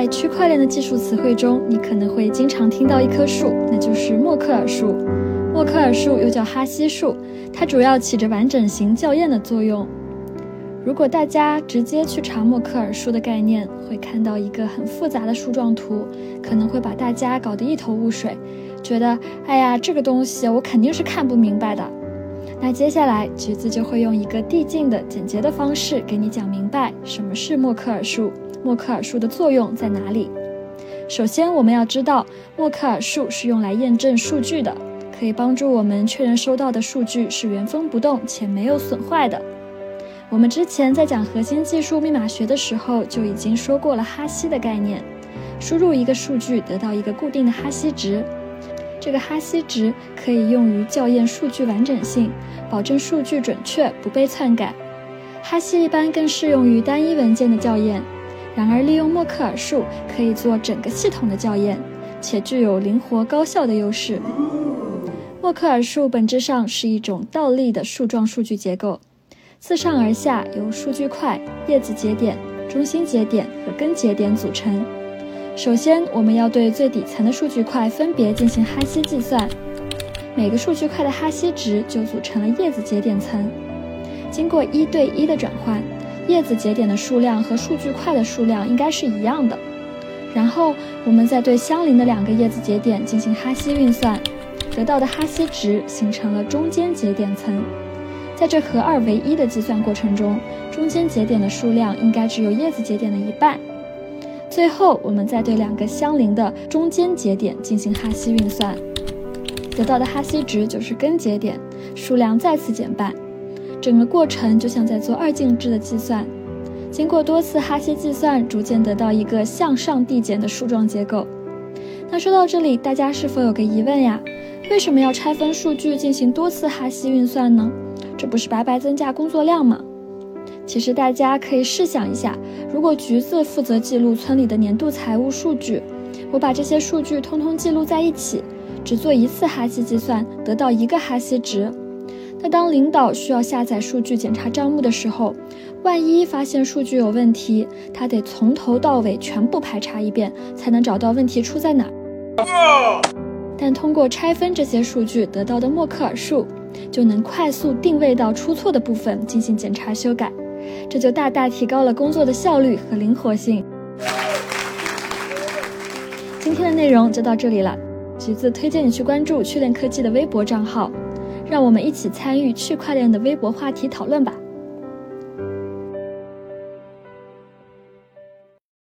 在区块链的技术词汇中，你可能会经常听到一棵树，那就是默克尔树。默克尔树又叫哈希树，它主要起着完整型校验的作用。如果大家直接去查默克尔树的概念，会看到一个很复杂的树状图，可能会把大家搞得一头雾水，觉得哎呀，这个东西我肯定是看不明白的。那接下来橘子就会用一个递进的简洁的方式给你讲明白什么是默克尔树。默克尔树的作用在哪里？首先，我们要知道，默克尔树是用来验证数据的，可以帮助我们确认收到的数据是原封不动且没有损坏的。我们之前在讲核心技术密码学的时候就已经说过了哈希的概念，输入一个数据得到一个固定的哈希值，这个哈希值可以用于校验数据完整性，保证数据准确不被篡改。哈希一般更适用于单一文件的校验。然而，利用默克尔树可以做整个系统的校验，且具有灵活高效的优势。默克尔树本质上是一种倒立的树状数据结构，自上而下由数据块、叶子节点、中心节点和根节点组成。首先，我们要对最底层的数据块分别进行哈希计算，每个数据块的哈希值就组成了叶子节点层，经过一对一的转换。叶子节点的数量和数据块的数量应该是一样的，然后我们再对相邻的两个叶子节点进行哈希运算，得到的哈希值形成了中间节点层。在这合二为一的计算过程中，中间节点的数量应该只有叶子节点的一半。最后，我们再对两个相邻的中间节点进行哈希运算，得到的哈希值就是根节点，数量再次减半。整个过程就像在做二进制的计算，经过多次哈希计算，逐渐得到一个向上递减的树状结构。那说到这里，大家是否有个疑问呀？为什么要拆分数据进行多次哈希运算呢？这不是白白增加工作量吗？其实大家可以试想一下，如果橘子负责记录村里的年度财务数据，我把这些数据通通记录在一起，只做一次哈希计算，得到一个哈希值。那当领导需要下载数据检查账目的时候，万一发现数据有问题，他得从头到尾全部排查一遍，才能找到问题出在哪。但通过拆分这些数据得到的默克尔数，就能快速定位到出错的部分进行检查修改，这就大大提高了工作的效率和灵活性。今天的内容就到这里了，橘子推荐你去关注趣链科技的微博账号。让我们一起参与区块链的微博话题讨论吧。